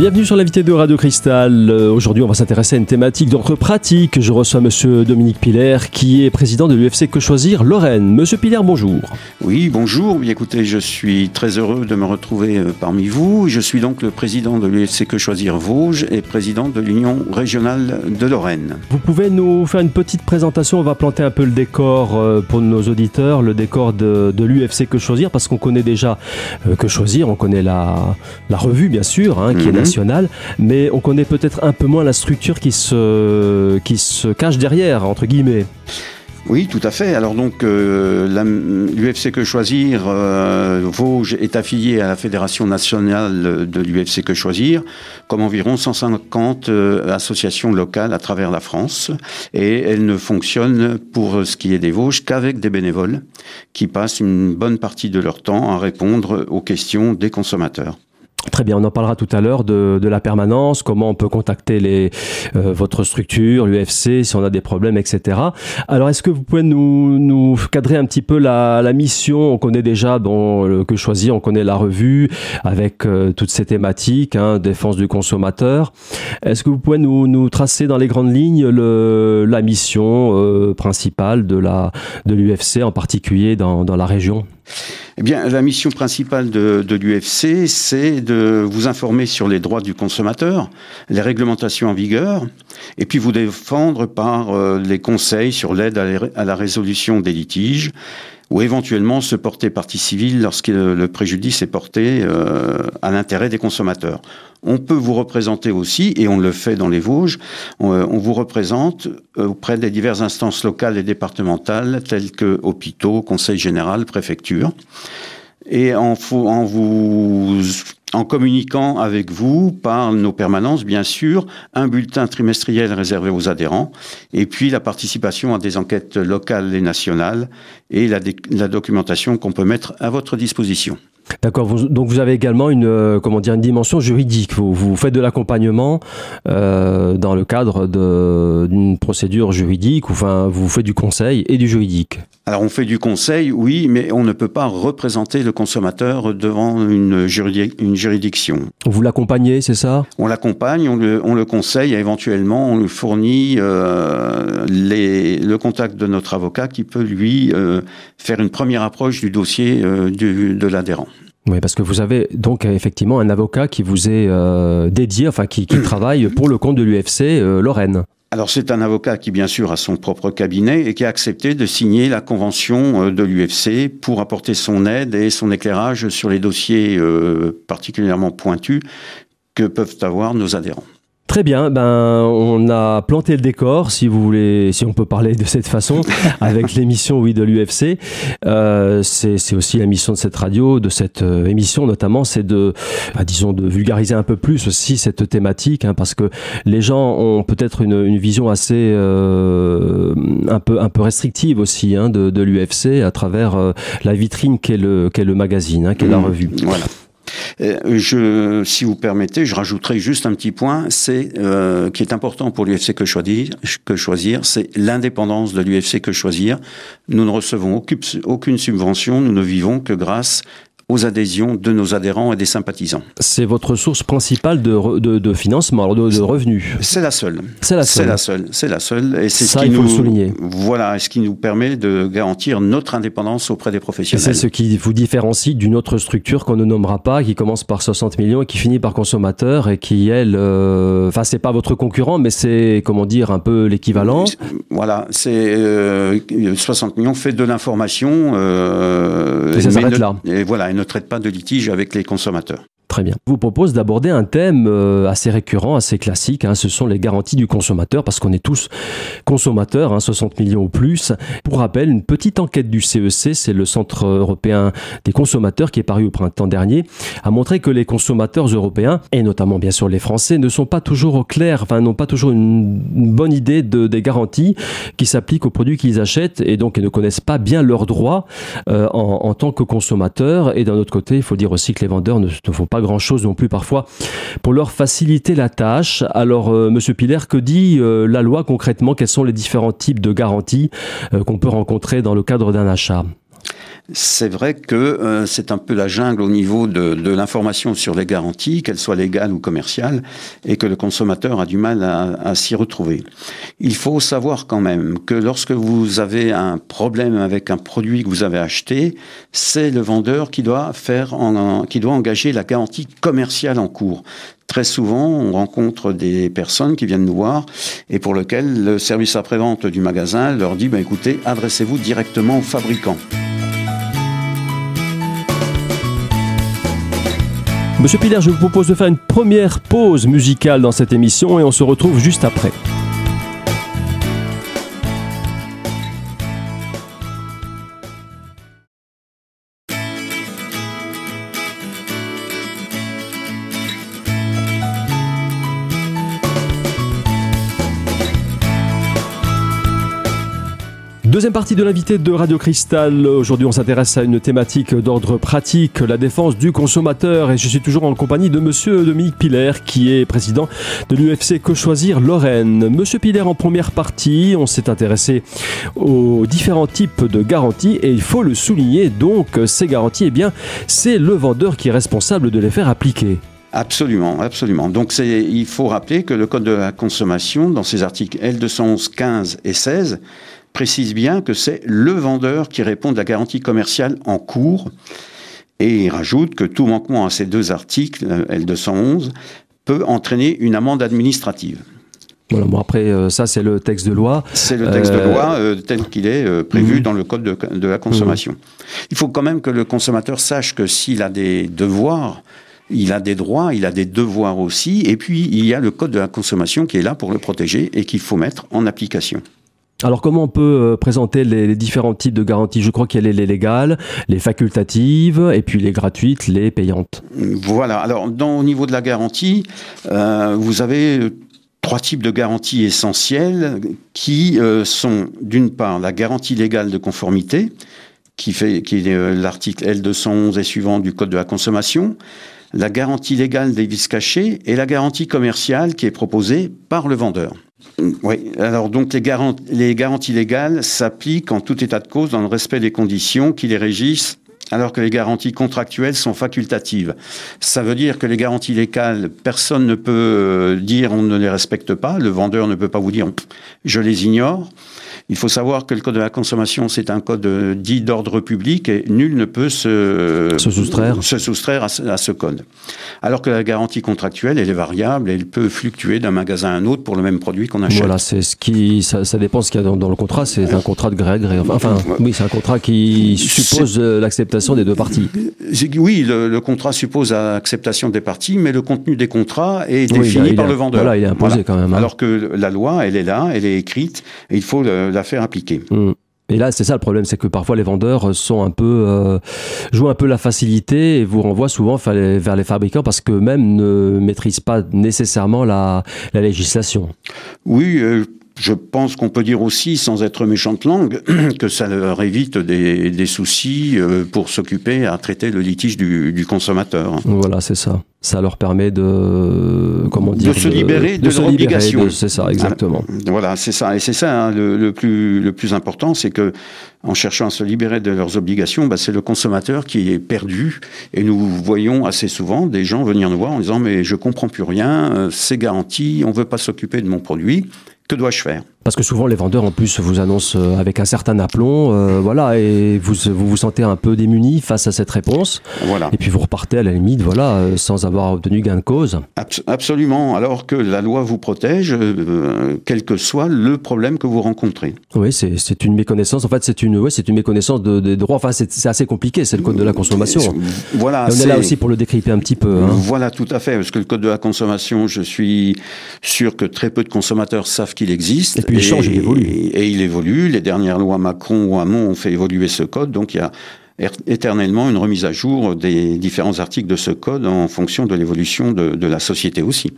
Bienvenue sur l'invité de Radio Cristal. Euh, aujourd'hui, on va s'intéresser à une thématique d'entre pratique. Je reçois Monsieur Dominique Piller, qui est président de l'UFC Que Choisir Lorraine. Monsieur Piller, bonjour. Oui, bonjour. Bien, écoutez, je suis très heureux de me retrouver euh, parmi vous. Je suis donc le président de l'UFC Que Choisir Vosges et président de l'Union régionale de Lorraine. Vous pouvez nous faire une petite présentation On va planter un peu le décor euh, pour nos auditeurs, le décor de, l'UFC Que Choisir, parce qu'on connaît déjà Que Choisir, on connaît la, la revue, bien sûr, hein, qui est mais on connaît peut-être un peu moins la structure qui se, qui se cache derrière, entre guillemets. Oui, tout à fait. Alors donc, euh, l'UFC Que Choisir euh, Vosges est affilié à la Fédération nationale de l'UFC Que Choisir, comme environ 150 euh, associations locales à travers la France. Et elle ne fonctionne pour ce qui est des Vosges qu'avec des bénévoles qui passent une bonne partie de leur temps à répondre aux questions des consommateurs. Très bien, on en parlera tout à l'heure de, de, la permanence, comment on peut contacter les, euh, votre structure, l'UFC, si on a des problèmes, etc. Alors, est-ce que vous pouvez nous, nous cadrer un petit peu la, la mission? On connaît déjà bon, que choisir, on connaît la revue avec euh, toutes ces thématiques, hein, défense du consommateur. Est-ce que vous pouvez nous, nous tracer dans les grandes lignes le, la mission euh, principale de la de l'UFC, en particulier dans, dans la région? Eh bien, la mission principale de, l'UFC, c'est de vous informer sur les droits du consommateur, les réglementations en vigueur, et puis vous défendre par euh, les conseils sur l'aide à, la résolution des litiges, ou éventuellement se porter partie civile lorsque le préjudice est porté euh, à l'intérêt des consommateurs. On peut vous représenter aussi, et on le fait dans les Vosges, on, euh, vous représente euh, auprès des diverses instances locales et départementales telles que hôpitaux, conseil général, préfecture. Et en, en vous en communiquant avec vous par nos permanences, bien sûr, un bulletin trimestriel réservé aux adhérents, et puis la participation à des enquêtes locales et nationales, et la, documentation qu'on peut mettre à votre disposition. D'accord. donc vous avez également une euh, comment dire une dimension juridique. Vous, vous faites de l'accompagnement euh, dans le cadre d'une procédure juridique. Ou, enfin, vous faites du conseil et du juridique. Alors on fait du conseil, oui, mais on ne peut pas représenter le consommateur devant une, une juridiction. Vous l'accompagnez, c'est ça? On l'accompagne, on le, on le, conseille, et éventuellement on lui fournit euh, les, le contact de notre avocat qui peut lui euh, faire une première approche du dossier du, de l'adhérent. Parce que vous avez donc effectivement un avocat qui vous est euh, dédié, enfin qui, travaille pour le compte de l'UFC euh, Lorraine. Alors c'est un avocat qui bien sûr a son propre cabinet et qui a accepté de signer la convention euh, de l'UFC pour apporter son aide et son éclairage sur les dossiers particulièrement pointus que peuvent avoir nos adhérents. Très bien, ben on a planté le décor, si vous voulez, si on peut parler de cette façon, avec l'émission oui de l'UFC. Euh, c'est aussi la mission de cette radio, de cette euh, émission notamment, c'est de, bah, disons, de vulgariser un peu plus aussi cette thématique, hein, parce que les gens ont peut-être une, une, vision assez euh, un peu un peu restrictive aussi hein, de, de l'UFC à travers euh, la vitrine qu'est le qu'est le magazine, hein, qu'est la mmh. revue. Voilà. Euh, je, si vous permettez, je rajouterai juste un petit point, c'est euh, qui est important pour l'UFC que choisir, que choisir, c'est l'indépendance de l'UFC que choisir. Nous ne recevons aucune subvention, nous ne vivons que grâce aux adhésions de nos adhérents et des sympathisants. C'est votre source principale de, de, de financement, de, de revenus C'est la seule. C'est la seule. C'est la seule. C'est la seule. Et c'est ce qui il faut nous, le souligner. Voilà, ce qui nous permet de garantir notre indépendance auprès des professionnels. C'est ce qui vous différencie d'une autre structure qu'on ne nommera pas, qui commence par 60 millions et qui finit par consommateur et qui, elle, euh, enfin, c'est pas votre concurrent, mais c'est, comment dire, un peu l'équivalent. Voilà, c'est euh, 60 millions fait de l'information. Euh, et ça s'arrête là. Et voilà, ne traite pas de litige avec les consommateurs. Très bien. Je vous propose d'aborder un thème euh, assez récurrent, assez classique. Hein, ce sont les garanties du consommateur, parce qu'on est tous consommateurs, hein, 60 millions ou plus. Pour rappel, une petite enquête du CEC, e c'est le Centre européen des consommateurs qui est paru au printemps dernier, a montré que les consommateurs européens, et notamment bien sûr les Français, ne sont pas toujours au clair, enfin n'ont pas toujours une, bonne idée de, des garanties qui s'appliquent aux produits qu'ils achètent, et donc ne connaissent pas bien leurs droits euh, en, en, tant que consommateurs. Et d'un autre côté, il faut dire aussi que les vendeurs ne, ne font pas grand-chose non plus parfois pour leur faciliter la tâche. Alors, euh, Monsieur Piller, que dit euh, la loi concrètement? Quels sont les différents types de garanties euh, qu'on peut rencontrer dans le cadre d'un achat? C'est vrai que euh, c'est un peu la jungle au niveau de, de l'information sur les garanties, qu'elles soient légales ou commerciales, et que le consommateur a du mal à, à s'y retrouver. Il faut savoir quand même que lorsque vous avez un problème avec un produit que vous avez acheté, c'est le vendeur qui doit faire, en, qui doit engager la garantie commerciale en cours. Très souvent, on rencontre des personnes qui viennent nous voir et pour lesquelles le service après-vente du magasin leur dit, bah, écoutez, adressez-vous directement au fabricant. Monsieur Piller, je vous propose de faire une première pause musicale dans cette émission et on se retrouve juste après. Deuxième partie de l'invité de Radio Cristal. Aujourd'hui, on s'intéresse à une thématique d'ordre pratique, la défense du consommateur. Et je suis toujours en compagnie de Monsieur Dominique Piller, qui est président de l'UFC Que Choisir Lorraine. Monsieur Piller, en première partie, on s'est intéressé aux différents types de garanties. Et il faut le souligner, donc, ces garanties, eh bien, c'est le vendeur qui est responsable de les faire appliquer. Absolument, absolument. Donc il faut rappeler que le Code de la consommation, dans ses articles L211, 15 et 16, précise bien que c'est le vendeur qui répond de la garantie commerciale en cours. Et il rajoute que tout manquement à ces deux articles, euh, L211, peut entraîner une amende administrative. Voilà, bon après, euh, ça c'est le texte de loi. C'est le texte de euh, loi tel qu'il est prévu mmh. dans le Code de, la consommation. Mmh. Il faut quand même que le consommateur sache que s'il a des devoirs, il a des droits, il a des devoirs aussi, et puis il y a le Code de la consommation qui est là pour le protéger et qu'il faut mettre en application. Alors comment on peut euh, présenter les, différents types de garanties? Je crois qu'il y a les, légales, les facultatives et puis les gratuites, les payantes. Voilà, alors dans, au niveau de la garantie, euh, vous avez trois types de garanties essentielles qui euh, sont d'une part la garantie légale de conformité, qui, fait, qui est l'article L211 et suivant du Code de la consommation, la garantie légale des vices cachés et la garantie commerciale qui est proposée par le vendeur. Oui, alors donc les, les garanties légales s'appliquent en tout état de cause dans le respect des conditions qui les régissent alors que les garanties contractuelles sont facultatives. Ça veut dire que les garanties légales, personne ne peut euh, dire on ne les respecte pas, le vendeur ne peut pas vous dire je les ignore. Il faut savoir que le code de la consommation, c'est un code dit d'ordre public et nul ne peut se, soustraire, se soustraire à, ce, code. Alors que la garantie contractuelle, elle est variable et elle peut fluctuer d'un magasin à un autre pour le même produit qu'on achète. Voilà, c'est ce qui, ça, dépend ce qu'il y a dans, le contrat. C'est un contrat de gré à gré. Enfin, oui, c'est un contrat qui suppose euh, l'acceptation des deux parties. Oui, le, contrat suppose l'acceptation des parties, mais le contenu des contrats est défini par le vendeur. Voilà, il est imposé quand même. Hein. Alors que la loi, elle est là, elle est écrite, et il faut la faire appliquer. Mm. Et là, c'est ça le problème, c'est que parfois les vendeurs sont un peu euh, jouent un peu la facilité et vous renvoient souvent vers les fabricants parce que même ne maîtrisent pas nécessairement la, législation. Oui. Euh, je pense qu'on peut dire aussi, sans être méchante langue, que ça leur évite des, soucis euh, pour s'occuper à traiter le litige du consommateur. Voilà, c'est ça ça leur permet de comment dire de se libérer de, leurs obligations. C'est ça, exactement. Voilà, c'est ça, et c'est ça hein, le, plus le plus important, c'est que en cherchant à se libérer de leurs obligations, bah, c'est le consommateur qui est perdu. Et nous voyons assez souvent des gens venir nous voir en disant mais je comprends plus rien, euh, c'est garanti, on veut pas s'occuper de mon produit. Que dois-je faire? Parce que souvent les vendeurs en plus vous annoncent euh, avec un certain aplomb, euh, voilà, et vous, vous vous sentez un peu démuni face à cette réponse. Voilà. Et puis vous repartez à la limite, voilà, euh, sans avoir obtenu gain de cause. absolument. Alors que la loi vous protège, quel que soit le problème que vous rencontrez. Oui, c'est une méconnaissance. En fait, c'est une, ouais, c'est une méconnaissance des de droits. Enfin, c'est assez compliqué. C'est le code de la consommation. Voilà. on est, là aussi pour le décrypter un petit peu. Hein. Voilà, tout à fait. Parce que le code de la consommation, je suis sûr que très peu de consommateurs savent qu'il existe. Puis il change, il évolue. Et, il évolue. Les dernières lois Macron ou Hamon ont fait évoluer ce code. Donc il y a éternellement une remise à jour des différents articles de ce code en fonction de l'évolution de, la société aussi.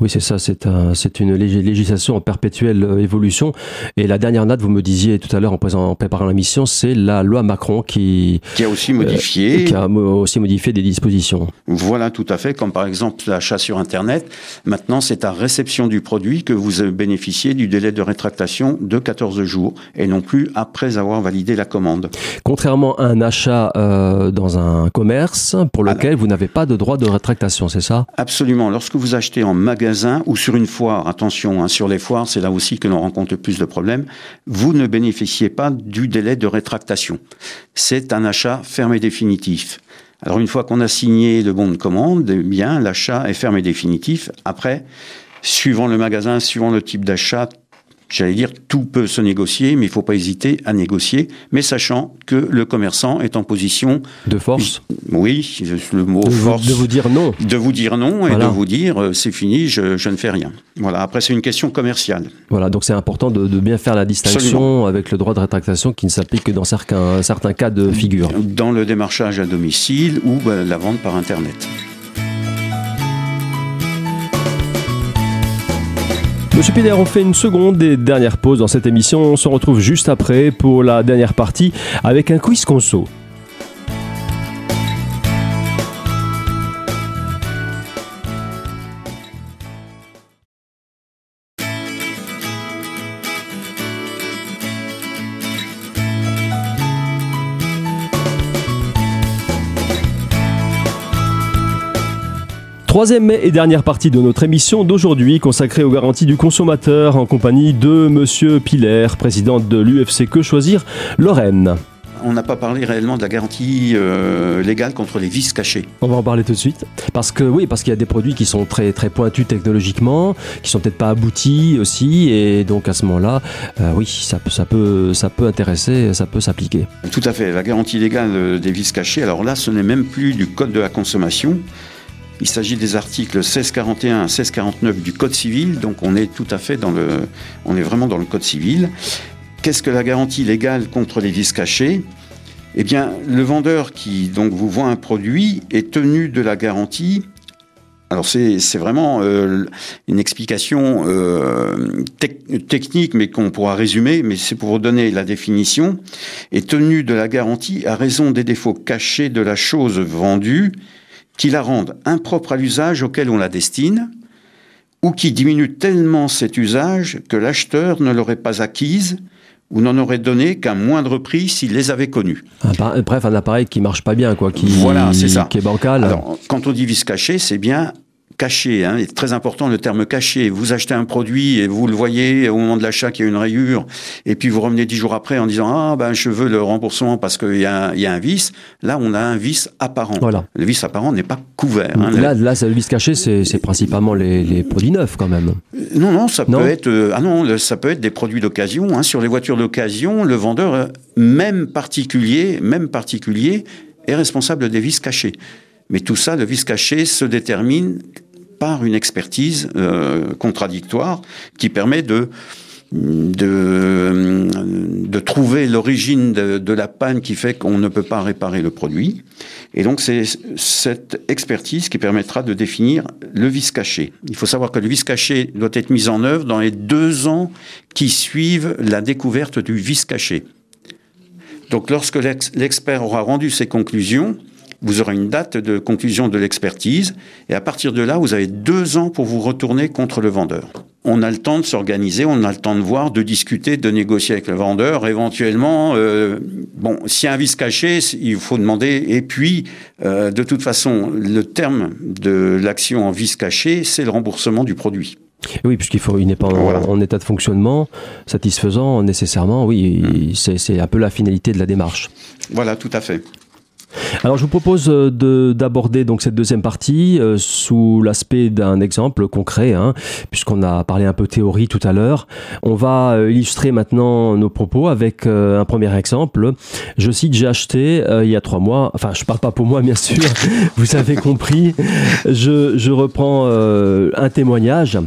Oui, c'est ça, c'est un, c'est une législation en perpétuelle euh, évolution. Et la dernière date, vous me disiez tout à l'heure en, en préparant la mission, c'est la loi Macron qui, qui a aussi modifié, euh, qui a aussi modifié des dispositions. Voilà, tout à fait, comme par exemple l'achat sur Internet. Maintenant, c'est à réception du produit que vous bénéficiez du délai de rétractation de 14 jours et non plus après avoir validé la commande. Contrairement à un achat euh, dans un commerce pour lequel vous n'avez pas de droit de rétractation, c'est ça? Absolument. Lorsque vous achetez en magasin ou sur une foire, attention, hein, sur les foires, c'est là aussi que l'on rencontre le plus de problèmes, vous ne bénéficiez pas du délai de rétractation. C'est un achat fermé définitif. Alors une fois qu'on a signé le bon de commande, eh bien l'achat est fermé définitif. Après, suivant le magasin, suivant le type d'achat, j'allais dire, tout peut se négocier, mais il ne faut pas hésiter à négocier, mais sachant que le commerçant est en position... De force Oui, le mot de force... Vous, de vous dire non. De vous dire non et de vous dire, euh, c'est fini, je, je, ne fais rien. Voilà, après c'est une question commerciale. Voilà, donc c'est important de, de, bien faire la distinction Absolument. avec le droit de rétractation qui ne s'applique que dans certains, certains cas de figure. Dans le démarchage à domicile ou bah, la vente par Internet. Monsieur Pider, on fait une seconde et dernière pause dans cette émission. On se retrouve juste après pour la dernière partie avec un quiz conso. Troisième et dernière partie de notre émission d'aujourd'hui consacrée aux garanties du consommateur en compagnie de Monsieur Piller, président de l'UFC Que Choisir Lorraine. On n'a pas parlé réellement de la garantie euh, légale contre les vis cachés. On va en parler tout de suite. Parce que oui, parce qu'il y a des produits qui sont très très pointus technologiquement, qui sont peut-être pas aboutis aussi, et donc à ce moment-là, euh, oui, ça, ça peut ça peut intéresser, ça peut s'appliquer. Tout à fait. La garantie légale des vis cachés. Alors là, ce n'est même plus du code de la consommation. Il s'agit des articles 1641 à 1649 du Code civil, donc on est tout à fait dans le, vraiment dans le Code civil. Qu'est-ce que la garantie légale contre les vices cachés? Eh bien, le vendeur qui donc vous vend un produit est tenu de la garantie. Alors c'est vraiment euh, une explication euh, te technique, mais qu'on pourra résumer, mais c'est pour vous donner la définition, est tenu de la garantie à raison des défauts cachés de la chose vendue qui la rendent impropre à l'usage auquel on la destine, ou qui diminue tellement cet usage que l'acheteur ne l'aurait pas acquise ou n'en aurait donné qu'un moindre prix s'il les avait connus. Bref, un appareil qui marche pas bien, quoi, qui, voilà, c'est ça. qui est bancal. Alors, quand on dit vis caché, c'est bien caché. Hein, c'est très important le terme caché. Vous achetez un produit et vous le voyez au moment de l'achat qu'il y a une rayure, et puis vous revenez dix jours après en disant ah ben je veux le remboursement parce qu'il y, a, y a un vice. Là, on a un vice apparent. Voilà. Le vice apparent n'est pas couvert. Hein, là, là, le vice caché, c'est principalement les, les, produits neufs quand même. Non, non, ça non peut être euh, ah non, ça peut être des produits d'occasion. Hein. Sur les voitures d'occasion, le vendeur, euh, même particulier, même particulier, est responsable des vices cachés. Mais tout ça, le vice caché se détermine par une expertise euh, contradictoire qui permet de de, trouver l'origine de, de, la panne qui fait qu'on ne peut pas réparer le produit. Et donc c'est cette expertise qui permettra de définir le vice caché. Il faut savoir que le vice caché doit être mis en œuvre dans les deux ans qui suivent la découverte du vice caché. Donc lorsque l'expert aura rendu ses conclusions, vous aurez une date de conclusion de l'expertise, et à partir de là, vous avez deux ans pour vous retourner contre le vendeur. On a le temps de s'organiser, on a le temps de voir, de discuter, de négocier avec le vendeur. Éventuellement, euh, bon, s'il y a un vice caché, il faut demander. Et puis, euh, de toute façon, le terme de l'action en vice caché, c'est le remboursement du produit. Oui, puisqu'il faut, il n'est pas en, voilà. en, état de fonctionnement satisfaisant nécessairement. Oui, mmh. c'est un peu la finalité de la démarche. Voilà, tout à fait. Alors je vous propose euh, d'aborder donc cette deuxième partie euh, sous l'aspect d'un exemple concret, hein, puisqu'on a parlé un peu théorie tout à l'heure. On va euh, illustrer maintenant nos propos avec un premier exemple. Je cite, j'ai acheté il y a trois mois, enfin je parle pas pour moi bien sûr, vous avez compris, je reprends un témoignage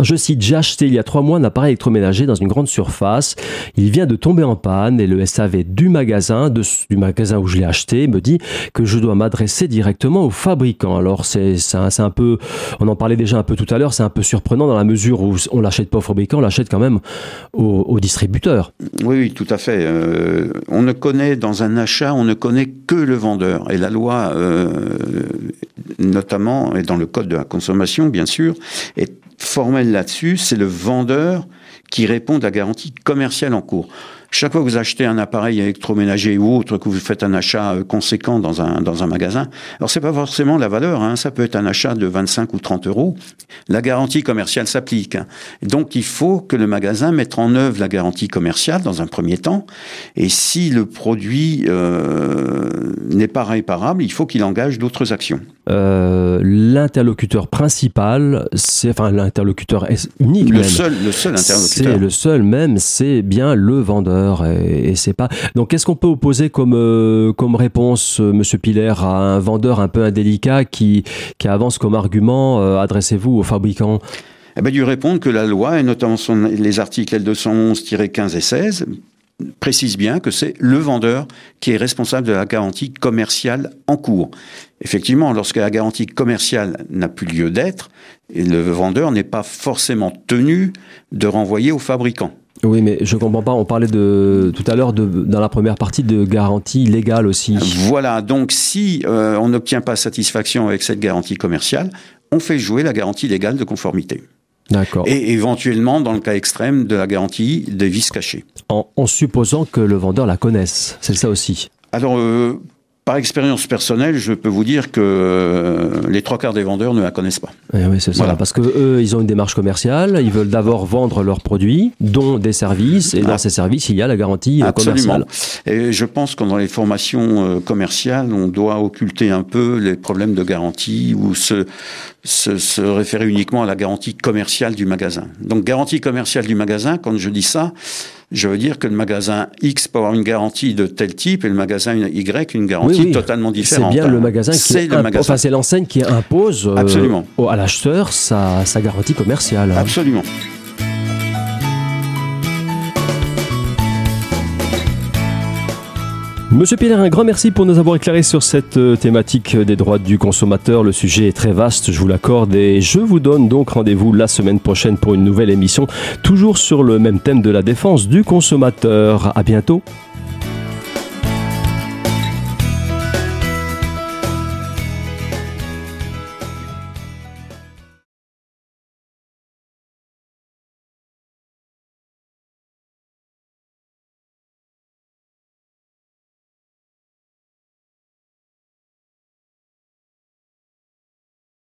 Je cite, j'ai acheté il y a trois mois un appareil électroménager dans une grande surface. Il vient de tomber en panne et le SAV du magasin, du magasin où je l'ai acheté, me dit que je dois m'adresser directement au fabricant. Alors c'est un, un peu, on en parlait déjà un peu tout à l'heure, c'est un peu surprenant dans la mesure où on l'achète pas au fabricant, on l'achète quand même au, distributeur. Oui, oui, tout à fait. Euh, on ne connaît dans un achat, on ne connaît que le vendeur. Et la loi, euh, notamment, et dans le code de la consommation, bien sûr, est formelle là-dessus, c'est le vendeur qui répond à la garantie commerciale en cours. Chaque fois que vous achetez un appareil électroménager ou autre, que vous faites un achat euh, conséquent dans un, dans un magasin, alors c'est pas forcément la valeur, hein, ça peut être un achat de 25 ou 30 euros, la garantie commerciale s'applique. Hein. Donc il faut que le magasin mette en œuvre la garantie commerciale dans un premier temps, et si le produit euh, n'est pas réparable, il faut qu'il engage d'autres actions. Euh, l'interlocuteur principal, c'est enfin l'interlocuteur unique, le seul, le seul interlocuteur, c'est le seul même, c'est bien le vendeur et, c'est pas. Donc qu'est-ce qu'on peut opposer comme euh, comme réponse, euh, Monsieur Piller, à un vendeur un peu indélicat qui qui avance comme argument adressez-vous au fabricant eh ben, lui répondre que la loi, et notamment les articles L211-15 et 16, précise bien que c'est le vendeur qui est responsable de la garantie commerciale en cours. Effectivement, lorsque la garantie commerciale n'a plus lieu d'être, le vendeur n'est pas forcément tenu de renvoyer au fabricant. Oui, mais je comprends pas. On parlait de tout à l'heure dans la première partie de garantie légale aussi. Voilà. Donc, si euh, on n'obtient pas satisfaction avec cette garantie commerciale, on fait jouer la garantie légale de conformité. D'accord. Et éventuellement, dans le cas extrême, de la garantie des vis cachés. En, supposant que le vendeur la connaisse, c'est ça aussi. Alors, euh, par expérience personnelle, je peux vous dire que euh, les trois quarts des vendeurs ne la connaissent pas. Eh oui, c'est ça. Parce que eux, ils ont une démarche commerciale. Ils veulent d'abord vendre leurs produits, dont des services. Et dans ah. ces services, il y a la garantie Absolument. commerciale. Et je pense que dans les formations euh, commerciales, on doit occulter un peu les problèmes de garantie ou se, se, se référer uniquement à la garantie commerciale du magasin. Donc, garantie commerciale du magasin, quand je dis ça, je veux dire que le magasin X peut avoir une garantie de tel type et le magasin Y une garantie totalement différente. C'est bien le magasin qui le enfin c'est l'enseigne qui impose euh, à l'acheteur sa, sa, garantie commerciale. Hein. Absolument. Monsieur Piller, un grand merci pour nous avoir éclairé sur cette euh, thématique des droits du consommateur. Le sujet est très vaste, je vous l'accorde, et je vous donne donc rendez-vous la semaine prochaine pour une nouvelle émission, toujours sur le même thème de la défense du consommateur. À bientôt.